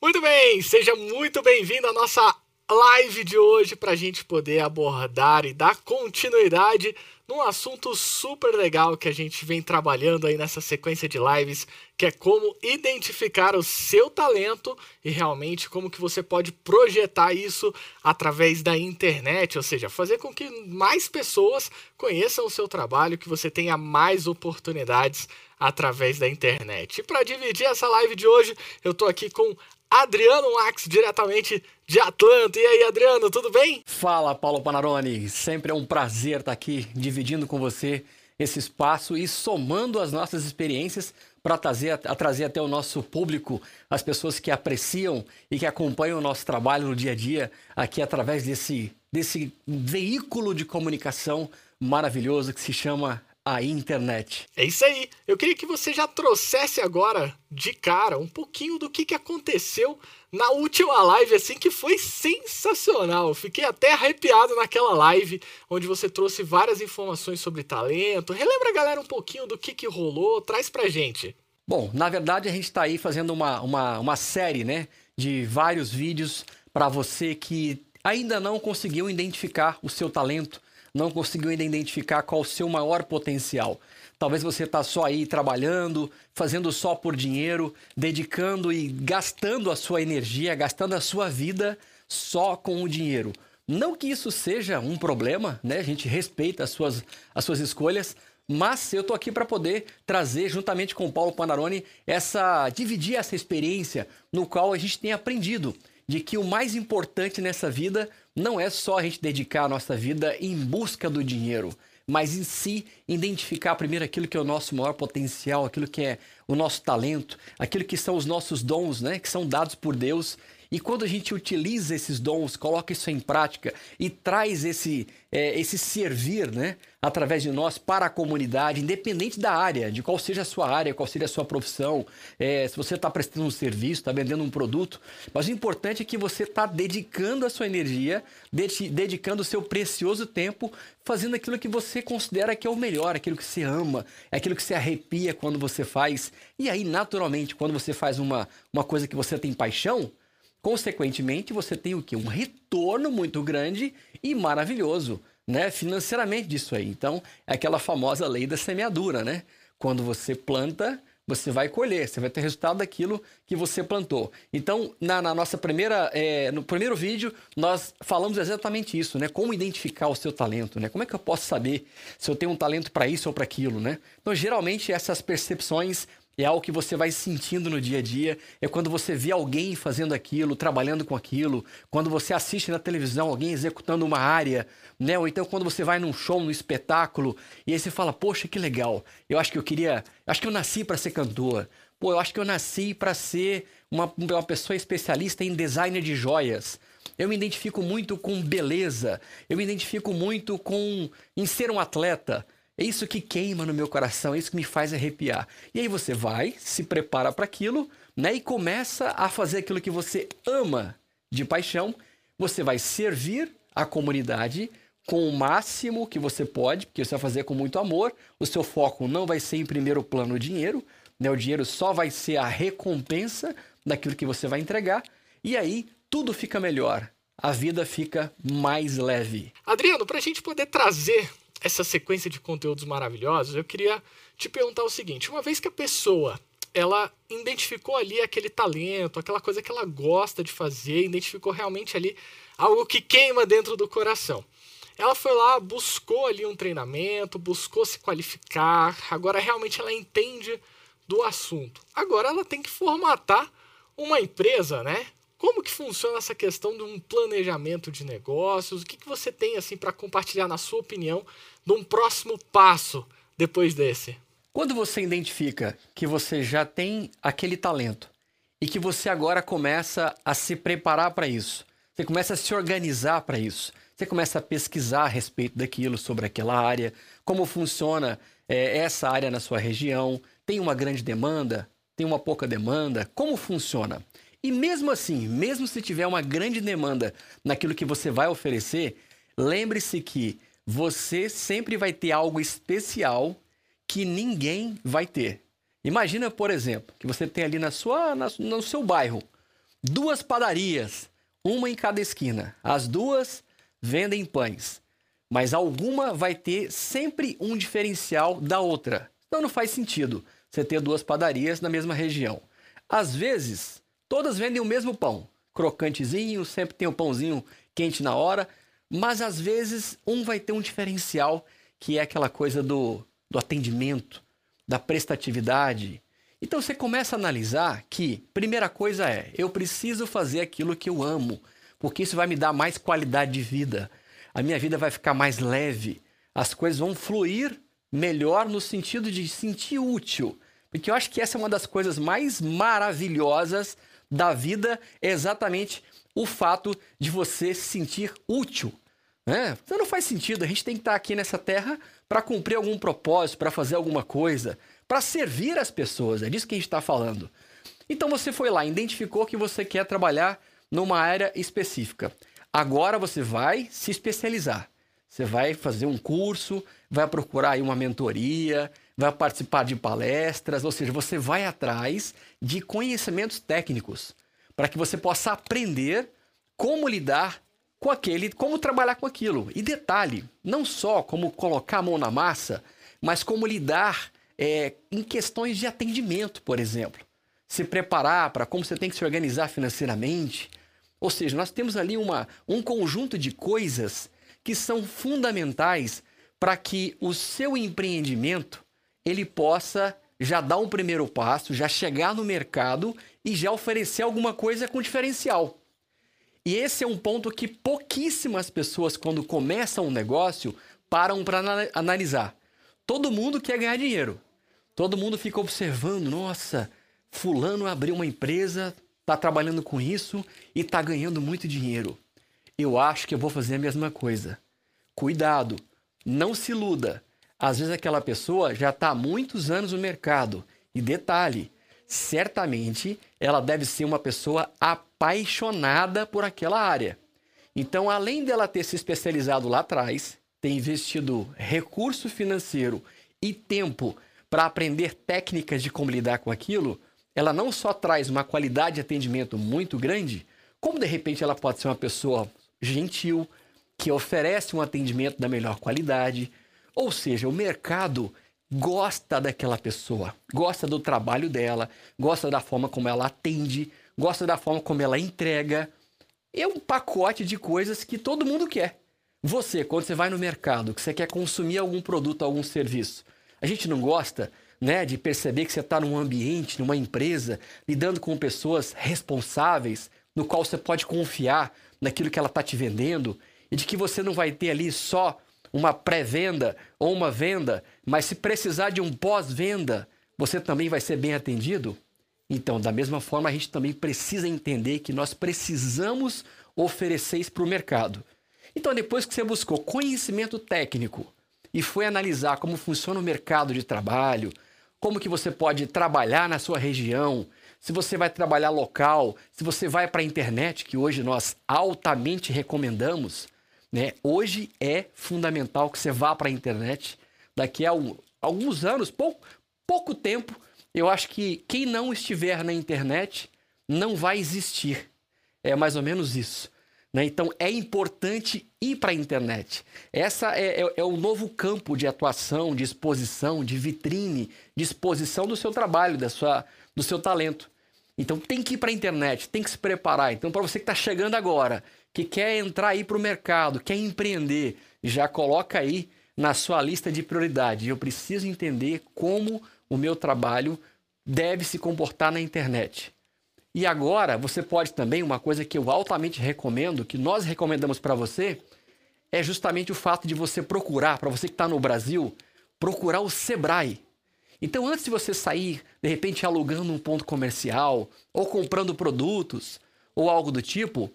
Muito bem, seja muito bem-vindo à nossa live de hoje para a gente poder abordar e dar continuidade num assunto super legal que a gente vem trabalhando aí nessa sequência de lives, que é como identificar o seu talento e realmente como que você pode projetar isso através da internet, ou seja, fazer com que mais pessoas conheçam o seu trabalho, que você tenha mais oportunidades através da internet. E para dividir essa live de hoje, eu estou aqui com Adriano Max, diretamente de Atlanta. E aí, Adriano, tudo bem? Fala, Paulo Panarone. Sempre é um prazer estar aqui dividindo com você esse espaço e somando as nossas experiências para trazer, trazer até o nosso público, as pessoas que apreciam e que acompanham o nosso trabalho no dia a dia, aqui através desse, desse veículo de comunicação maravilhoso que se chama a internet. É isso aí. Eu queria que você já trouxesse agora, de cara, um pouquinho do que, que aconteceu na última live, assim, que foi sensacional. Fiquei até arrepiado naquela live, onde você trouxe várias informações sobre talento. Relembra, galera, um pouquinho do que, que rolou. Traz pra gente. Bom, na verdade, a gente está aí fazendo uma, uma, uma série, né, de vários vídeos para você que ainda não conseguiu identificar o seu talento não conseguiu ainda identificar qual o seu maior potencial. Talvez você está só aí trabalhando, fazendo só por dinheiro, dedicando e gastando a sua energia, gastando a sua vida só com o dinheiro. Não que isso seja um problema, né? A gente respeita as suas, as suas escolhas, mas eu tô aqui para poder trazer, juntamente com o Paulo Panarone, essa dividir essa experiência no qual a gente tem aprendido de que o mais importante nessa vida não é só a gente dedicar a nossa vida em busca do dinheiro, mas em si identificar primeiro aquilo que é o nosso maior potencial, aquilo que é o nosso talento, aquilo que são os nossos dons, né, que são dados por Deus e quando a gente utiliza esses dons, coloca isso em prática e traz esse, é, esse servir né, através de nós para a comunidade, independente da área, de qual seja a sua área, qual seja a sua profissão, é, se você está prestando um serviço, está vendendo um produto, mas o importante é que você está dedicando a sua energia, dedicando o seu precioso tempo, fazendo aquilo que você considera que é o melhor, aquilo que você ama, aquilo que você arrepia quando você faz. E aí, naturalmente, quando você faz uma, uma coisa que você tem paixão, Consequentemente, você tem o quê? Um retorno muito grande e maravilhoso, né? Financeiramente disso aí. Então, é aquela famosa lei da semeadura, né? Quando você planta, você vai colher, você vai ter resultado daquilo que você plantou. Então, na, na nossa primeira, é, no primeiro vídeo, nós falamos exatamente isso, né? Como identificar o seu talento, né? Como é que eu posso saber se eu tenho um talento para isso ou para aquilo, né? Então, geralmente, essas percepções é algo que você vai sentindo no dia a dia. É quando você vê alguém fazendo aquilo, trabalhando com aquilo, quando você assiste na televisão alguém executando uma área, né? Ou então quando você vai num show, num espetáculo, e aí você fala: "Poxa, que legal. Eu acho que eu queria, acho que eu nasci para ser cantor. Pô, eu acho que eu nasci para ser uma, uma pessoa especialista em designer de joias. Eu me identifico muito com beleza. Eu me identifico muito com em ser um atleta. É isso que queima no meu coração, é isso que me faz arrepiar. E aí você vai, se prepara para aquilo, né? E começa a fazer aquilo que você ama de paixão. Você vai servir a comunidade com o máximo que você pode, porque você vai fazer com muito amor. O seu foco não vai ser em primeiro plano o dinheiro, né? O dinheiro só vai ser a recompensa daquilo que você vai entregar. E aí tudo fica melhor. A vida fica mais leve. Adriano, para a gente poder trazer essa sequência de conteúdos maravilhosos, eu queria te perguntar o seguinte: uma vez que a pessoa ela identificou ali aquele talento, aquela coisa que ela gosta de fazer, identificou realmente ali algo que queima dentro do coração. Ela foi lá, buscou ali um treinamento, buscou se qualificar, agora realmente ela entende do assunto. Agora ela tem que formatar uma empresa, né? Como que funciona essa questão de um planejamento de negócios? O que, que você tem assim para compartilhar na sua opinião de um próximo passo depois desse? Quando você identifica que você já tem aquele talento e que você agora começa a se preparar para isso, você começa a se organizar para isso, você começa a pesquisar a respeito daquilo, sobre aquela área, como funciona é, essa área na sua região, tem uma grande demanda, tem uma pouca demanda, como funciona? E mesmo assim, mesmo se tiver uma grande demanda naquilo que você vai oferecer, lembre-se que você sempre vai ter algo especial que ninguém vai ter. Imagina, por exemplo, que você tem ali na sua, na, no seu bairro duas padarias, uma em cada esquina. As duas vendem pães, mas alguma vai ter sempre um diferencial da outra. Então não faz sentido você ter duas padarias na mesma região. Às vezes, todas vendem o mesmo pão, crocantezinho, sempre tem o um pãozinho quente na hora, mas às vezes um vai ter um diferencial que é aquela coisa do, do atendimento, da prestatividade. Então você começa a analisar que, primeira coisa é, eu preciso fazer aquilo que eu amo, porque isso vai me dar mais qualidade de vida. A minha vida vai ficar mais leve, as coisas vão fluir melhor no sentido de sentir útil. Porque eu acho que essa é uma das coisas mais maravilhosas da vida, é exatamente o fato de você se sentir útil. Né? Então não faz sentido, a gente tem que estar aqui nessa terra para cumprir algum propósito, para fazer alguma coisa, para servir as pessoas, é disso que a gente está falando. Então você foi lá, identificou que você quer trabalhar numa área específica. Agora você vai se especializar. Você vai fazer um curso, vai procurar aí uma mentoria, vai participar de palestras, ou seja, você vai atrás de conhecimentos técnicos para que você possa aprender como lidar com aquele, como trabalhar com aquilo. E detalhe, não só como colocar a mão na massa, mas como lidar é, em questões de atendimento, por exemplo. Se preparar para como você tem que se organizar financeiramente. Ou seja, nós temos ali uma, um conjunto de coisas que são fundamentais para que o seu empreendimento ele possa já dar um primeiro passo, já chegar no mercado e já oferecer alguma coisa com diferencial. E esse é um ponto que pouquíssimas pessoas, quando começam um negócio, param para analisar. Todo mundo quer ganhar dinheiro. Todo mundo fica observando, nossa, fulano abriu uma empresa, está trabalhando com isso e está ganhando muito dinheiro. Eu acho que eu vou fazer a mesma coisa. Cuidado, não se iluda. Às vezes aquela pessoa já está há muitos anos no mercado. E detalhe, certamente ela deve ser uma pessoa apaixonada por aquela área. Então, além dela ter se especializado lá atrás, ter investido recurso financeiro e tempo para aprender técnicas de como lidar com aquilo, ela não só traz uma qualidade de atendimento muito grande, como de repente ela pode ser uma pessoa gentil, que oferece um atendimento da melhor qualidade, ou seja, o mercado gosta daquela pessoa, gosta do trabalho dela, gosta da forma como ela atende, gosta da forma como ela entrega. É um pacote de coisas que todo mundo quer. Você, quando você vai no mercado, que você quer consumir algum produto, algum serviço, a gente não gosta né, de perceber que você está num ambiente, numa empresa, lidando com pessoas responsáveis, no qual você pode confiar naquilo que ela está te vendendo e de que você não vai ter ali só uma pré-venda ou uma venda, mas se precisar de um pós-venda, você também vai ser bem atendido? Então, da mesma forma, a gente também precisa entender que nós precisamos oferecer isso para o mercado. Então, depois que você buscou conhecimento técnico e foi analisar como funciona o mercado de trabalho, como que você pode trabalhar na sua região, se você vai trabalhar local, se você vai para a internet, que hoje nós altamente recomendamos, né? Hoje é fundamental que você vá para a internet. Daqui a um, alguns anos, pouco, pouco tempo, eu acho que quem não estiver na internet não vai existir. É mais ou menos isso. Né? Então é importante ir para a internet. Essa é, é, é, o novo campo de atuação, de exposição, de vitrine, de exposição do seu trabalho, da sua, do seu talento. Então tem que ir para a internet, tem que se preparar. Então, para você que está chegando agora, que quer entrar aí para o mercado, quer empreender, já coloca aí na sua lista de prioridade. Eu preciso entender como o meu trabalho deve se comportar na internet. E agora, você pode também, uma coisa que eu altamente recomendo, que nós recomendamos para você, é justamente o fato de você procurar, para você que está no Brasil, procurar o Sebrae. Então, antes de você sair, de repente, alugando um ponto comercial, ou comprando produtos, ou algo do tipo,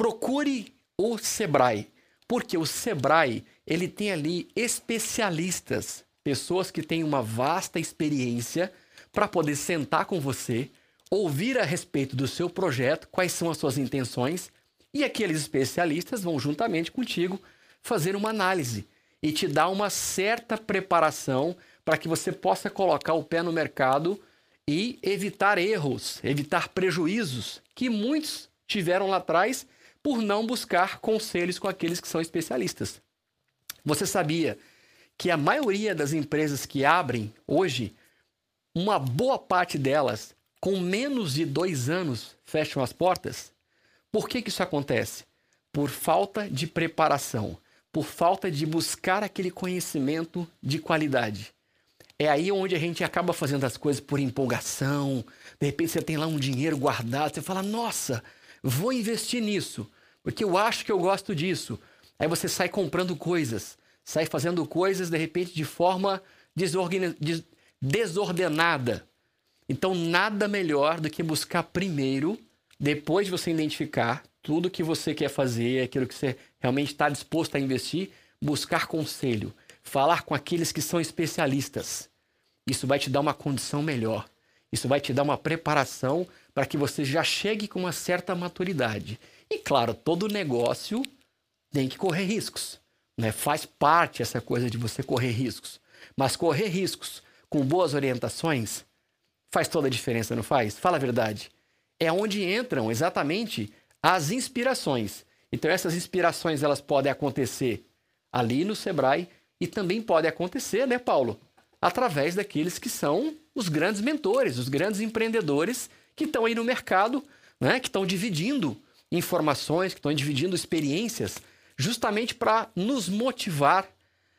procure o Sebrae, porque o Sebrae ele tem ali especialistas, pessoas que têm uma vasta experiência para poder sentar com você, ouvir a respeito do seu projeto, quais são as suas intenções, e aqueles especialistas vão juntamente contigo fazer uma análise e te dar uma certa preparação para que você possa colocar o pé no mercado e evitar erros, evitar prejuízos que muitos tiveram lá atrás por não buscar conselhos com aqueles que são especialistas. Você sabia que a maioria das empresas que abrem hoje, uma boa parte delas, com menos de dois anos, fecham as portas? Por que, que isso acontece? Por falta de preparação, por falta de buscar aquele conhecimento de qualidade. É aí onde a gente acaba fazendo as coisas por empolgação. De repente você tem lá um dinheiro guardado, você fala: "Nossa, vou investir nisso, porque eu acho que eu gosto disso". Aí você sai comprando coisas, sai fazendo coisas de repente de forma desordenada. Então, nada melhor do que buscar primeiro, depois de você identificar tudo que você quer fazer, aquilo que você realmente está disposto a investir, buscar conselho, falar com aqueles que são especialistas. Isso vai te dar uma condição melhor. Isso vai te dar uma preparação para que você já chegue com uma certa maturidade. E claro, todo negócio tem que correr riscos. Né? Faz parte essa coisa de você correr riscos. Mas correr riscos com boas orientações faz toda a diferença, não faz? Fala a verdade. É onde entram exatamente as inspirações. Então essas inspirações elas podem acontecer ali no Sebrae e também podem acontecer, né, Paulo? Através daqueles que são os grandes mentores, os grandes empreendedores que estão aí no mercado, né, que estão dividindo informações, que estão dividindo experiências, justamente para nos motivar,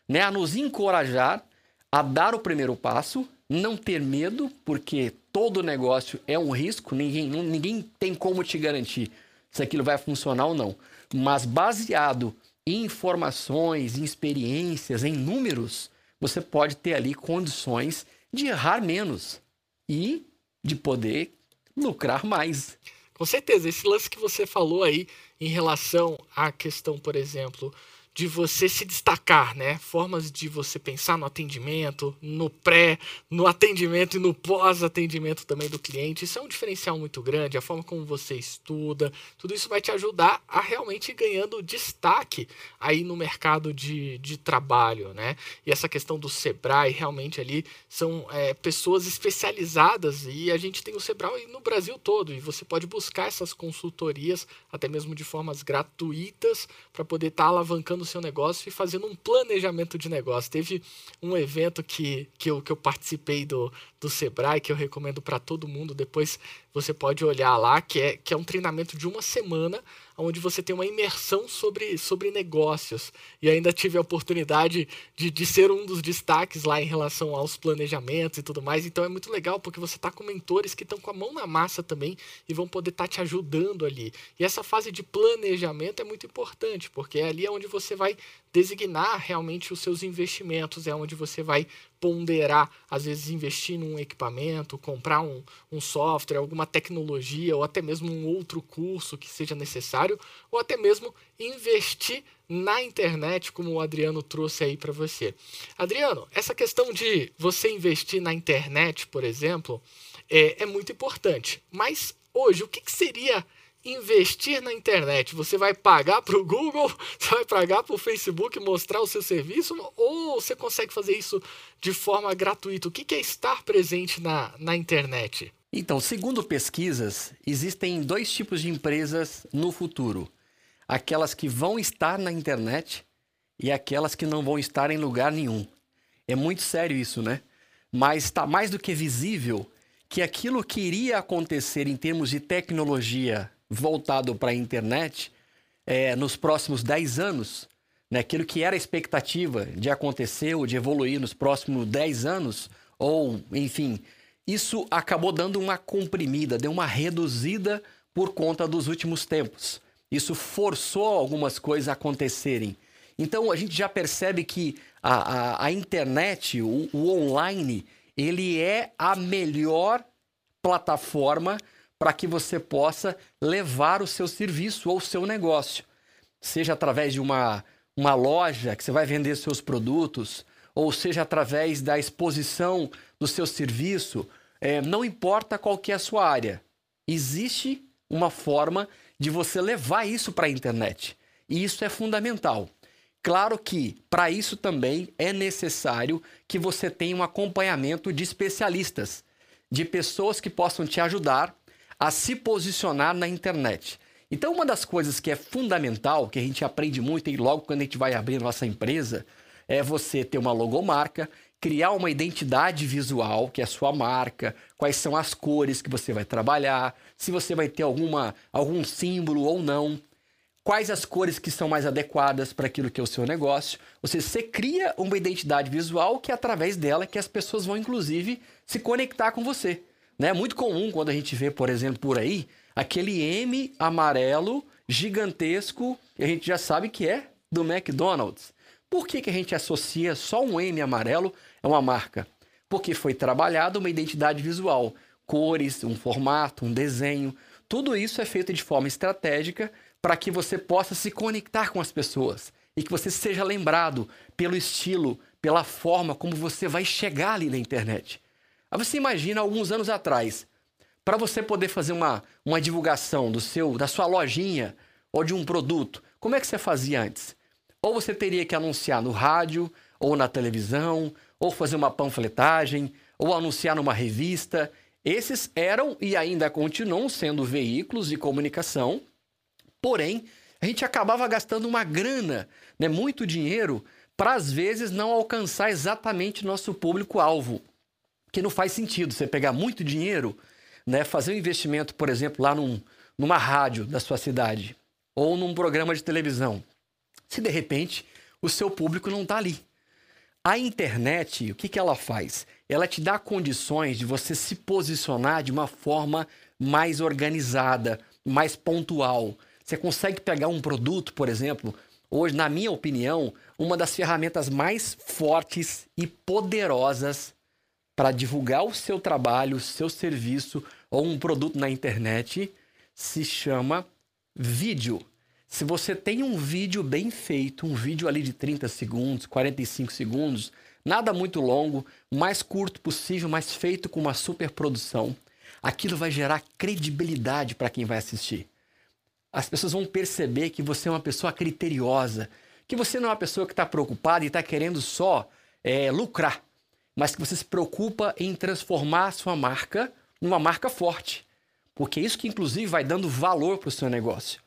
né, a nos encorajar a dar o primeiro passo, não ter medo, porque todo negócio é um risco, ninguém, ninguém tem como te garantir se aquilo vai funcionar ou não. Mas baseado em informações, em experiências, em números, você pode ter ali condições de errar menos e de poder lucrar mais. Com certeza, esse lance que você falou aí em relação à questão, por exemplo, de você se destacar, né? Formas de você pensar no atendimento, no pré, no atendimento e no pós-atendimento também do cliente. Isso é um diferencial muito grande, a forma como você estuda, tudo isso vai te ajudar a realmente ir ganhando destaque aí no mercado de, de trabalho, né? E essa questão do Sebrae, realmente ali são é, pessoas especializadas e a gente tem o Sebrae no Brasil todo e você pode buscar essas consultorias até mesmo de formas gratuitas para poder estar tá alavancando no seu negócio e fazendo um planejamento de negócio. Teve um evento que, que, eu, que eu participei do, do Sebrae, que eu recomendo para todo mundo. Depois você pode olhar lá, que é, que é um treinamento de uma semana, onde você tem uma imersão sobre, sobre negócios. E ainda tive a oportunidade de, de ser um dos destaques lá em relação aos planejamentos e tudo mais. Então é muito legal, porque você está com mentores que estão com a mão na massa também e vão poder estar tá te ajudando ali. E essa fase de planejamento é muito importante, porque é ali onde você vai designar realmente os seus investimentos, é onde você vai ponderar, às vezes investir num equipamento, comprar um, um software, alguma tecnologia, ou até mesmo um outro curso que seja necessário, ou até mesmo investir na internet, como o Adriano trouxe aí para você. Adriano, essa questão de você investir na internet, por exemplo, é, é muito importante. Mas hoje, o que, que seria investir na internet? Você vai pagar para o Google, você vai pagar para o Facebook mostrar o seu serviço, ou você consegue fazer isso de forma gratuita? O que é estar presente na, na internet? Então, segundo pesquisas, existem dois tipos de empresas no futuro: aquelas que vão estar na internet e aquelas que não vão estar em lugar nenhum. É muito sério isso, né? Mas está mais do que visível que aquilo que iria acontecer em termos de tecnologia voltado para a internet é, nos próximos 10 anos, né, aquilo que era a expectativa de acontecer ou de evoluir nos próximos 10 anos, ou enfim, isso acabou dando uma comprimida, deu uma reduzida por conta dos últimos tempos. Isso forçou algumas coisas a acontecerem. Então a gente já percebe que a, a, a internet, o, o online, ele é a melhor plataforma para que você possa levar o seu serviço ou o seu negócio. Seja através de uma, uma loja que você vai vender seus produtos, ou seja através da exposição do seu serviço, é, não importa qual que é a sua área. Existe uma forma de você levar isso para a internet. E isso é fundamental. Claro que, para isso também é necessário que você tenha um acompanhamento de especialistas de pessoas que possam te ajudar a se posicionar na internet. Então, uma das coisas que é fundamental, que a gente aprende muito e logo quando a gente vai abrir nossa empresa, é você ter uma logomarca, criar uma identidade visual, que é a sua marca, quais são as cores que você vai trabalhar, se você vai ter alguma, algum símbolo ou não, quais as cores que são mais adequadas para aquilo que é o seu negócio. Ou seja, você cria uma identidade visual que é através dela que as pessoas vão, inclusive, se conectar com você. É né? muito comum quando a gente vê, por exemplo, por aí, aquele M amarelo gigantesco que a gente já sabe que é do McDonald's. Por que, que a gente associa só um M amarelo a uma marca? Porque foi trabalhada uma identidade visual, cores, um formato, um desenho. Tudo isso é feito de forma estratégica para que você possa se conectar com as pessoas e que você seja lembrado pelo estilo, pela forma como você vai chegar ali na internet. Aí você imagina alguns anos atrás, para você poder fazer uma, uma divulgação do seu, da sua lojinha ou de um produto, como é que você fazia antes? Ou você teria que anunciar no rádio, ou na televisão, ou fazer uma panfletagem, ou anunciar numa revista. Esses eram e ainda continuam sendo veículos de comunicação, porém, a gente acabava gastando uma grana, né, muito dinheiro, para às vezes não alcançar exatamente nosso público-alvo. Que não faz sentido você pegar muito dinheiro né, fazer um investimento, por exemplo, lá num, numa rádio da sua cidade ou num programa de televisão, se de repente o seu público não está ali. A internet, o que, que ela faz? Ela te dá condições de você se posicionar de uma forma mais organizada, mais pontual. Você consegue pegar um produto, por exemplo, hoje, na minha opinião, uma das ferramentas mais fortes e poderosas para divulgar o seu trabalho, o seu serviço ou um produto na internet se chama vídeo. Se você tem um vídeo bem feito, um vídeo ali de 30 segundos, 45 segundos, nada muito longo, mais curto possível, mas feito com uma super produção, aquilo vai gerar credibilidade para quem vai assistir. As pessoas vão perceber que você é uma pessoa criteriosa, que você não é uma pessoa que está preocupada e está querendo só é, lucrar mas que você se preocupa em transformar a sua marca numa marca forte. Porque é isso que, inclusive, vai dando valor para o seu negócio.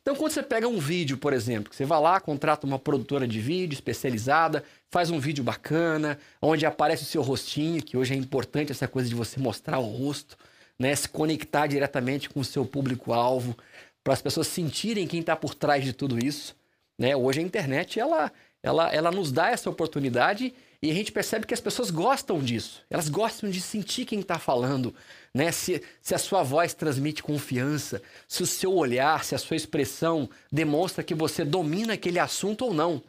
Então, quando você pega um vídeo, por exemplo, que você vai lá, contrata uma produtora de vídeo especializada, faz um vídeo bacana, onde aparece o seu rostinho, que hoje é importante essa coisa de você mostrar o rosto, né? se conectar diretamente com o seu público-alvo, para as pessoas sentirem quem está por trás de tudo isso. Né? Hoje a internet ela, ela, ela nos dá essa oportunidade e a gente percebe que as pessoas gostam disso. Elas gostam de sentir quem está falando, né? Se, se a sua voz transmite confiança, se o seu olhar, se a sua expressão demonstra que você domina aquele assunto ou não.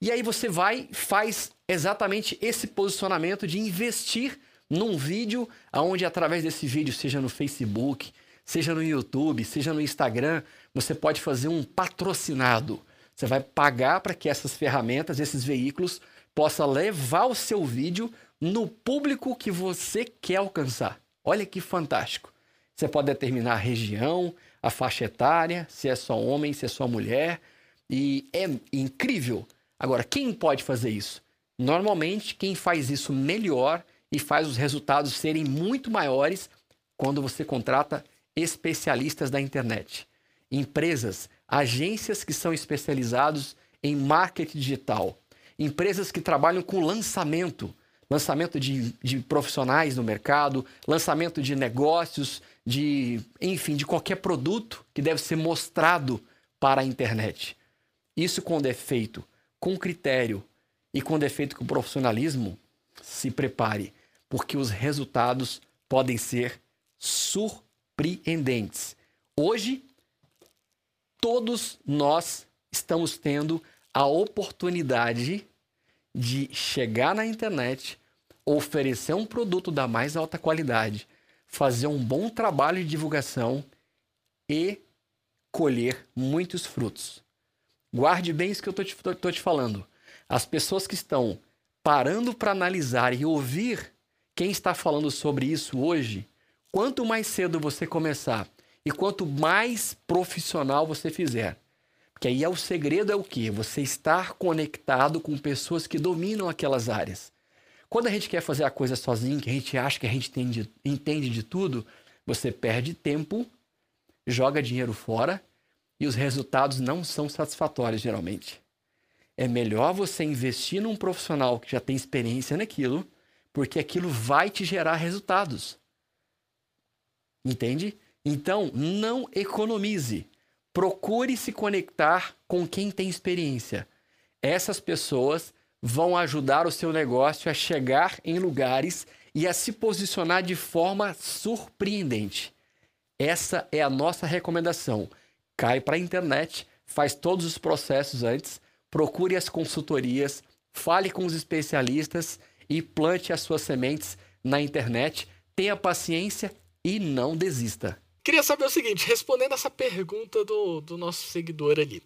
E aí você vai faz exatamente esse posicionamento de investir num vídeo, aonde através desse vídeo, seja no Facebook, seja no YouTube, seja no Instagram, você pode fazer um patrocinado. Você vai pagar para que essas ferramentas, esses veículos possa levar o seu vídeo no público que você quer alcançar. Olha que fantástico. Você pode determinar a região, a faixa etária, se é só homem, se é só mulher, e é incrível. Agora, quem pode fazer isso? Normalmente, quem faz isso melhor e faz os resultados serem muito maiores quando você contrata especialistas da internet. Empresas, agências que são especializados em marketing digital, empresas que trabalham com lançamento, lançamento de, de profissionais no mercado, lançamento de negócios, de enfim, de qualquer produto que deve ser mostrado para a internet. Isso com defeito, com critério e com defeito com profissionalismo, se prepare, porque os resultados podem ser surpreendentes. Hoje, todos nós estamos tendo a oportunidade de chegar na internet, oferecer um produto da mais alta qualidade, fazer um bom trabalho de divulgação e colher muitos frutos. Guarde bem isso que eu estou te, te falando. As pessoas que estão parando para analisar e ouvir quem está falando sobre isso hoje, quanto mais cedo você começar e quanto mais profissional você fizer, que aí é o segredo é o que? Você estar conectado com pessoas que dominam aquelas áreas. Quando a gente quer fazer a coisa sozinho, que a gente acha que a gente entende, entende de tudo, você perde tempo, joga dinheiro fora e os resultados não são satisfatórios geralmente. É melhor você investir num profissional que já tem experiência naquilo, porque aquilo vai te gerar resultados. Entende? Então, não economize. Procure se conectar com quem tem experiência. Essas pessoas vão ajudar o seu negócio a chegar em lugares e a se posicionar de forma surpreendente. Essa é a nossa recomendação. Cai para a internet, faz todos os processos antes, procure as consultorias, fale com os especialistas e plante as suas sementes na internet. Tenha paciência e não desista. Queria saber o seguinte, respondendo essa pergunta do, do nosso seguidor ali.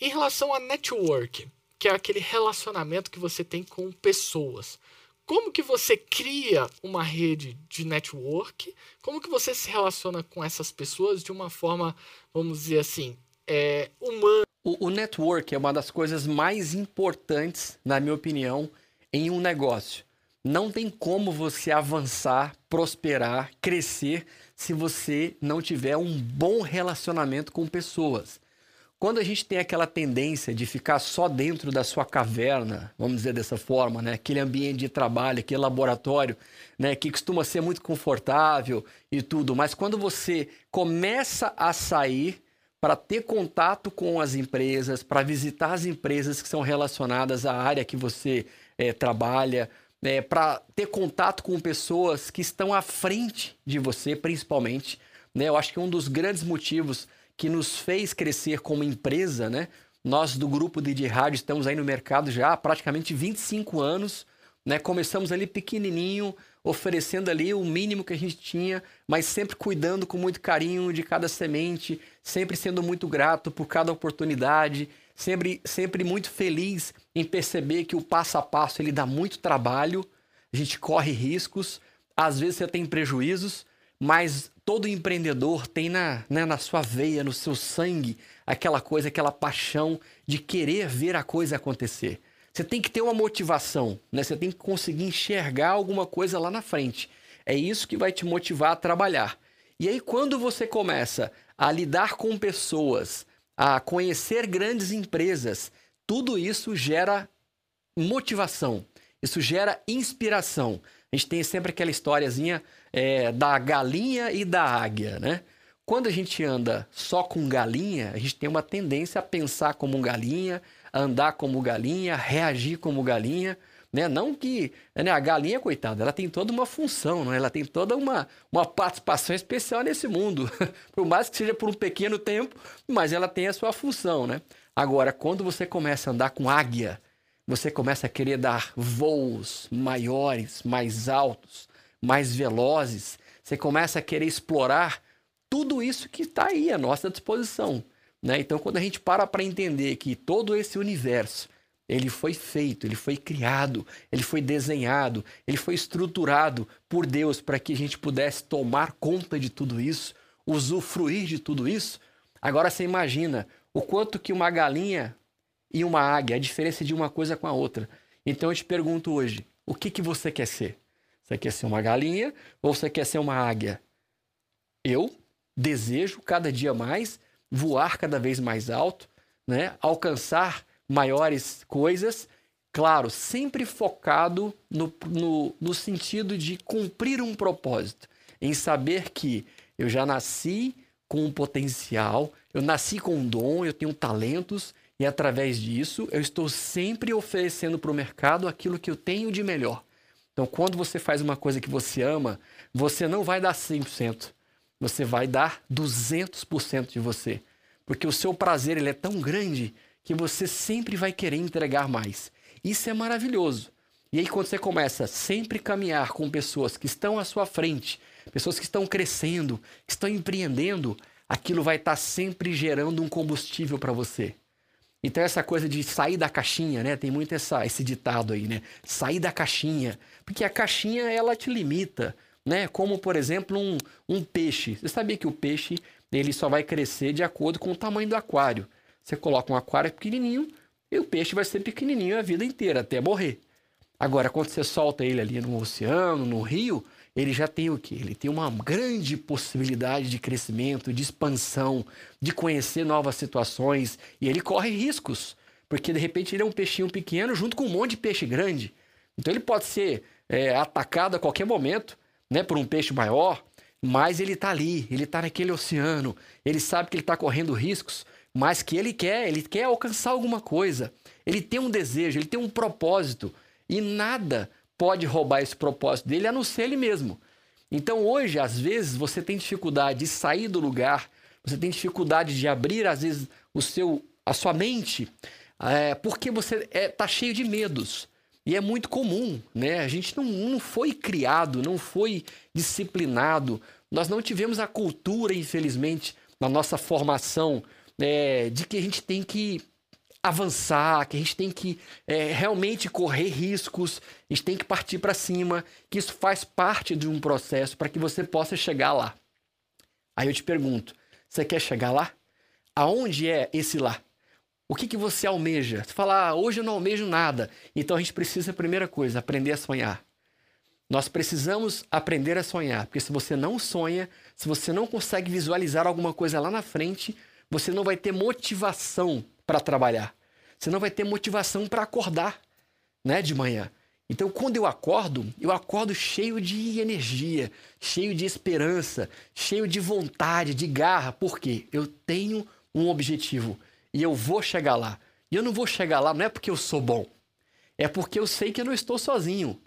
Em relação a network, que é aquele relacionamento que você tem com pessoas. Como que você cria uma rede de network? Como que você se relaciona com essas pessoas de uma forma, vamos dizer assim, é, humana? O, o network é uma das coisas mais importantes, na minha opinião, em um negócio. Não tem como você avançar, prosperar, crescer se você não tiver um bom relacionamento com pessoas. Quando a gente tem aquela tendência de ficar só dentro da sua caverna, vamos dizer dessa forma, né? Aquele ambiente de trabalho, aquele laboratório, né? Que costuma ser muito confortável e tudo, mas quando você começa a sair para ter contato com as empresas, para visitar as empresas que são relacionadas à área que você é, trabalha, é, para ter contato com pessoas que estão à frente de você, principalmente. Né? Eu acho que um dos grandes motivos que nos fez crescer como empresa, né? Nós do grupo de rádio estamos aí no mercado já há praticamente 25 anos, né? Começamos ali pequenininho, oferecendo ali o mínimo que a gente tinha, mas sempre cuidando com muito carinho de cada semente, sempre sendo muito grato por cada oportunidade, sempre, sempre muito feliz em perceber que o passo a passo ele dá muito trabalho, a gente corre riscos, às vezes você tem prejuízos, mas todo empreendedor tem na, né, na sua veia, no seu sangue, aquela coisa, aquela paixão de querer ver a coisa acontecer. Você tem que ter uma motivação, né? Você tem que conseguir enxergar alguma coisa lá na frente. É isso que vai te motivar a trabalhar. E aí, quando você começa a lidar com pessoas, a conhecer grandes empresas, tudo isso gera motivação, isso gera inspiração. A gente tem sempre aquela historiazinha é, da galinha e da águia, né? Quando a gente anda só com galinha, a gente tem uma tendência a pensar como galinha, andar como galinha, reagir como galinha, né? Não que né, a galinha, coitada, ela tem toda uma função, né? ela tem toda uma, uma participação especial nesse mundo, por mais que seja por um pequeno tempo, mas ela tem a sua função, né? Agora, quando você começa a andar com águia, você começa a querer dar voos maiores, mais altos, mais velozes. Você começa a querer explorar tudo isso que está aí à nossa disposição. Né? Então, quando a gente para para entender que todo esse universo ele foi feito, ele foi criado, ele foi desenhado, ele foi estruturado por Deus para que a gente pudesse tomar conta de tudo isso, usufruir de tudo isso. Agora você imagina o quanto que uma galinha e uma águia, a diferença de uma coisa com a outra. Então eu te pergunto hoje, o que, que você quer ser? Você quer ser uma galinha ou você quer ser uma águia? Eu desejo cada dia mais voar cada vez mais alto, né? alcançar maiores coisas, claro, sempre focado no, no, no sentido de cumprir um propósito, em saber que eu já nasci com um potencial, eu nasci com um dom, eu tenho talentos e através disso, eu estou sempre oferecendo para o mercado aquilo que eu tenho de melhor. Então, quando você faz uma coisa que você ama, você não vai dar 100%. Você vai dar 200% de você. Porque o seu prazer ele é tão grande que você sempre vai querer entregar mais. Isso é maravilhoso. E aí, quando você começa sempre caminhar com pessoas que estão à sua frente, pessoas que estão crescendo, que estão empreendendo, aquilo vai estar sempre gerando um combustível para você. Então essa coisa de sair da caixinha, né? Tem muito essa, esse ditado aí, né? Sair da caixinha. Porque a caixinha, ela te limita, né? Como, por exemplo, um, um peixe. Você sabia que o peixe, ele só vai crescer de acordo com o tamanho do aquário. Você coloca um aquário pequenininho e o peixe vai ser pequenininho a vida inteira, até morrer. Agora, quando você solta ele ali no oceano, no rio, ele já tem o quê? Ele tem uma grande possibilidade de crescimento, de expansão, de conhecer novas situações e ele corre riscos, porque de repente ele é um peixinho pequeno junto com um monte de peixe grande. Então ele pode ser é, atacado a qualquer momento, né, por um peixe maior, mas ele está ali, ele está naquele oceano, ele sabe que ele está correndo riscos, mas que ele quer, ele quer alcançar alguma coisa, ele tem um desejo, ele tem um propósito e nada pode roubar esse propósito dele a não ser ele mesmo. Então hoje, às vezes, você tem dificuldade de sair do lugar, você tem dificuldade de abrir, às vezes, o seu, a sua mente, é, porque você está é, tá cheio de medos. E é muito comum, né? A gente não, não foi criado, não foi disciplinado, nós não tivemos a cultura, infelizmente, na nossa formação, é, de que a gente tem que avançar, que a gente tem que é, realmente correr riscos, a gente tem que partir para cima, que isso faz parte de um processo para que você possa chegar lá. Aí eu te pergunto, você quer chegar lá? Aonde é esse lá? O que, que você almeja? Você fala, ah, hoje eu não almejo nada. Então a gente precisa, primeira coisa, aprender a sonhar. Nós precisamos aprender a sonhar, porque se você não sonha, se você não consegue visualizar alguma coisa lá na frente, você não vai ter motivação para trabalhar. Você não vai ter motivação para acordar, né, de manhã. Então, quando eu acordo, eu acordo cheio de energia, cheio de esperança, cheio de vontade, de garra, porque eu tenho um objetivo e eu vou chegar lá. E eu não vou chegar lá não é porque eu sou bom, é porque eu sei que eu não estou sozinho,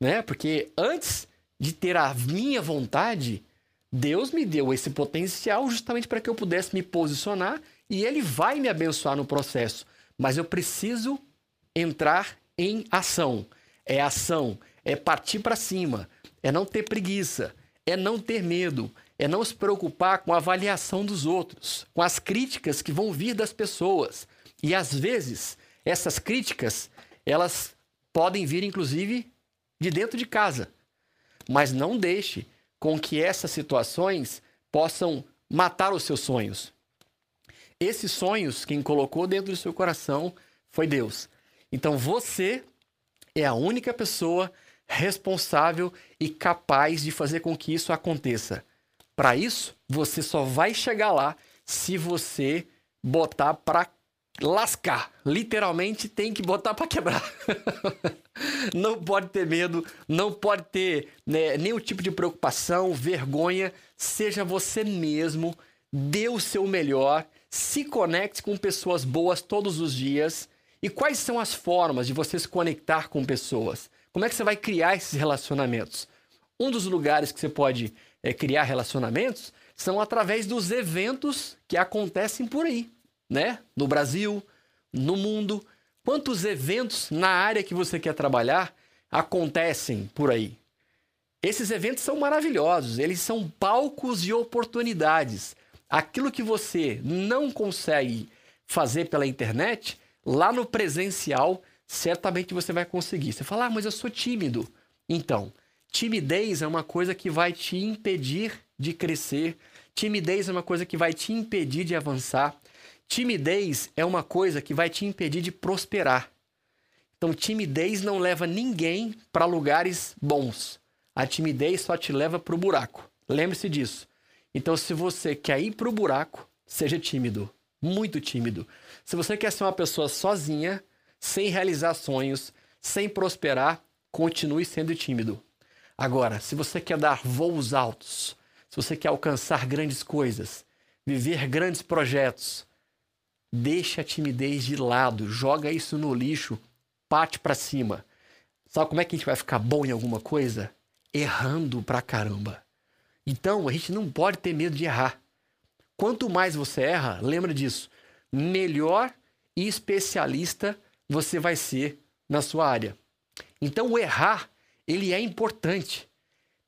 né? Porque antes de ter a minha vontade, Deus me deu esse potencial justamente para que eu pudesse me posicionar e ele vai me abençoar no processo. Mas eu preciso entrar em ação. É ação, é partir para cima, é não ter preguiça, é não ter medo, é não se preocupar com a avaliação dos outros, com as críticas que vão vir das pessoas. E às vezes, essas críticas, elas podem vir inclusive de dentro de casa. Mas não deixe com que essas situações possam matar os seus sonhos. Esses sonhos, quem colocou dentro do seu coração foi Deus. Então você é a única pessoa responsável e capaz de fazer com que isso aconteça. Para isso, você só vai chegar lá se você botar para lascar. Literalmente tem que botar para quebrar. não pode ter medo, não pode ter né, nenhum tipo de preocupação, vergonha. Seja você mesmo, dê o seu melhor se conecte com pessoas boas todos os dias. E quais são as formas de você se conectar com pessoas? Como é que você vai criar esses relacionamentos? Um dos lugares que você pode é, criar relacionamentos são através dos eventos que acontecem por aí, né? No Brasil, no mundo. Quantos eventos na área que você quer trabalhar acontecem por aí? Esses eventos são maravilhosos, eles são palcos de oportunidades aquilo que você não consegue fazer pela internet, lá no presencial, certamente você vai conseguir. Você fala, ah, mas eu sou tímido. Então, timidez é uma coisa que vai te impedir de crescer, timidez é uma coisa que vai te impedir de avançar, timidez é uma coisa que vai te impedir de prosperar. Então, timidez não leva ninguém para lugares bons. A timidez só te leva para o buraco. Lembre-se disso. Então, se você quer ir para o buraco, seja tímido, muito tímido. Se você quer ser uma pessoa sozinha, sem realizar sonhos, sem prosperar, continue sendo tímido. Agora, se você quer dar voos altos, se você quer alcançar grandes coisas, viver grandes projetos, deixa a timidez de lado, joga isso no lixo, parte para cima. Sabe como é que a gente vai ficar bom em alguma coisa? Errando pra caramba. Então, a gente não pode ter medo de errar. Quanto mais você erra, lembra disso, melhor e especialista você vai ser na sua área. Então, o errar, ele é importante.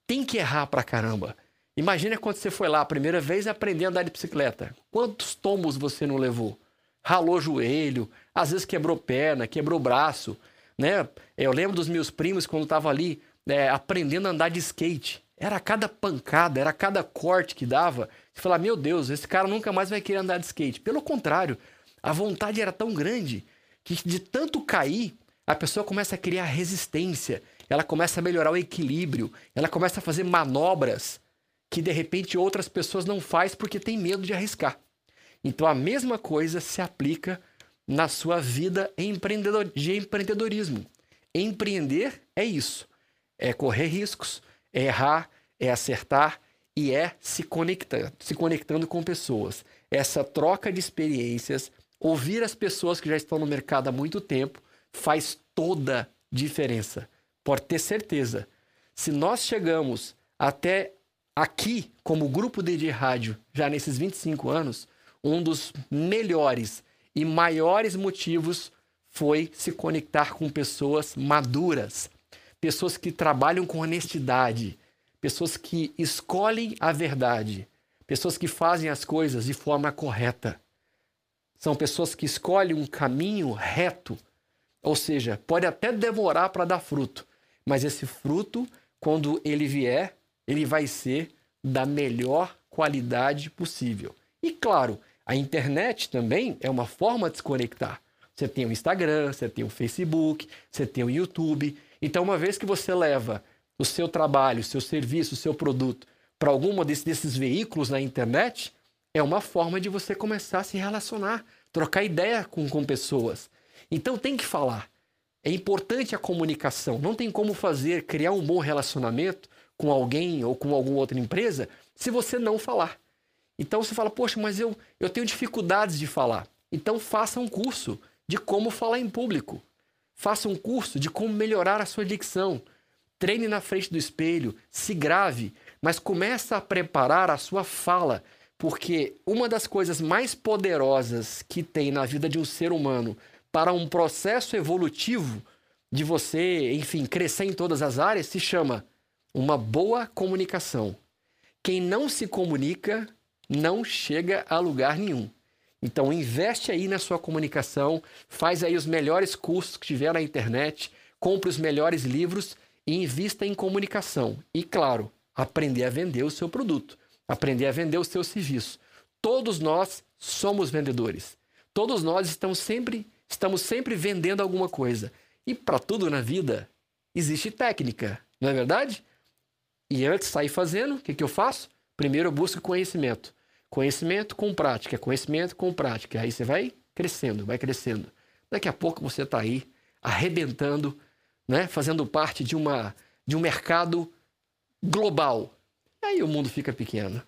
Tem que errar pra caramba. Imagina quando você foi lá a primeira vez aprender a andar de bicicleta. Quantos tombos você não levou? Ralou joelho, às vezes quebrou perna, quebrou braço, né? Eu lembro dos meus primos quando estavam ali é, aprendendo a andar de skate. Era cada pancada, era cada corte que dava. Você fala, meu Deus, esse cara nunca mais vai querer andar de skate. Pelo contrário, a vontade era tão grande que de tanto cair, a pessoa começa a criar resistência, ela começa a melhorar o equilíbrio, ela começa a fazer manobras que de repente outras pessoas não faz porque tem medo de arriscar. Então a mesma coisa se aplica na sua vida de empreendedorismo. Empreender é isso: é correr riscos, é errar, é acertar e é se conectar, se conectando com pessoas. Essa troca de experiências, ouvir as pessoas que já estão no mercado há muito tempo, faz toda diferença. Pode ter certeza. Se nós chegamos até aqui, como grupo de rádio, já nesses 25 anos, um dos melhores e maiores motivos foi se conectar com pessoas maduras, pessoas que trabalham com honestidade, pessoas que escolhem a verdade, pessoas que fazem as coisas de forma correta. São pessoas que escolhem um caminho reto, ou seja, pode até demorar para dar fruto, mas esse fruto, quando ele vier, ele vai ser da melhor qualidade possível. E claro, a internet também é uma forma de se conectar. Você tem o Instagram, você tem o Facebook, você tem o YouTube. Então, uma vez que você leva o seu trabalho, o seu serviço, o seu produto para algum desses, veículos na internet, é uma forma de você começar a se relacionar, trocar ideia com, com pessoas. Então, tem que falar. É importante a comunicação. Não tem como fazer, criar um bom relacionamento com alguém ou com alguma outra empresa se você não falar. Então você fala, poxa, mas eu, eu tenho dificuldades de falar. Então faça um curso de como falar em público. Faça um curso de como melhorar a sua dicção. Treine na frente do espelho, se grave, mas comece a preparar a sua fala, porque uma das coisas mais poderosas que tem na vida de um ser humano para um processo evolutivo de você, enfim, crescer em todas as áreas se chama uma boa comunicação. Quem não se comunica não chega a lugar nenhum. Então investe aí na sua comunicação, faz aí os melhores cursos que tiver na internet, compre os melhores livros e invista em comunicação. E claro, aprender a vender o seu produto, aprender a vender o seu serviço. Todos nós somos vendedores. Todos nós estamos sempre, estamos sempre vendendo alguma coisa. E para tudo na vida existe técnica, não é verdade? E antes de sair fazendo, o que, que eu faço? Primeiro eu busco conhecimento. Conhecimento com prática, conhecimento com prática. Aí você vai crescendo, vai crescendo. Daqui a pouco você está aí arrebentando, né? fazendo parte de, uma, de um mercado global. Aí o mundo fica pequeno.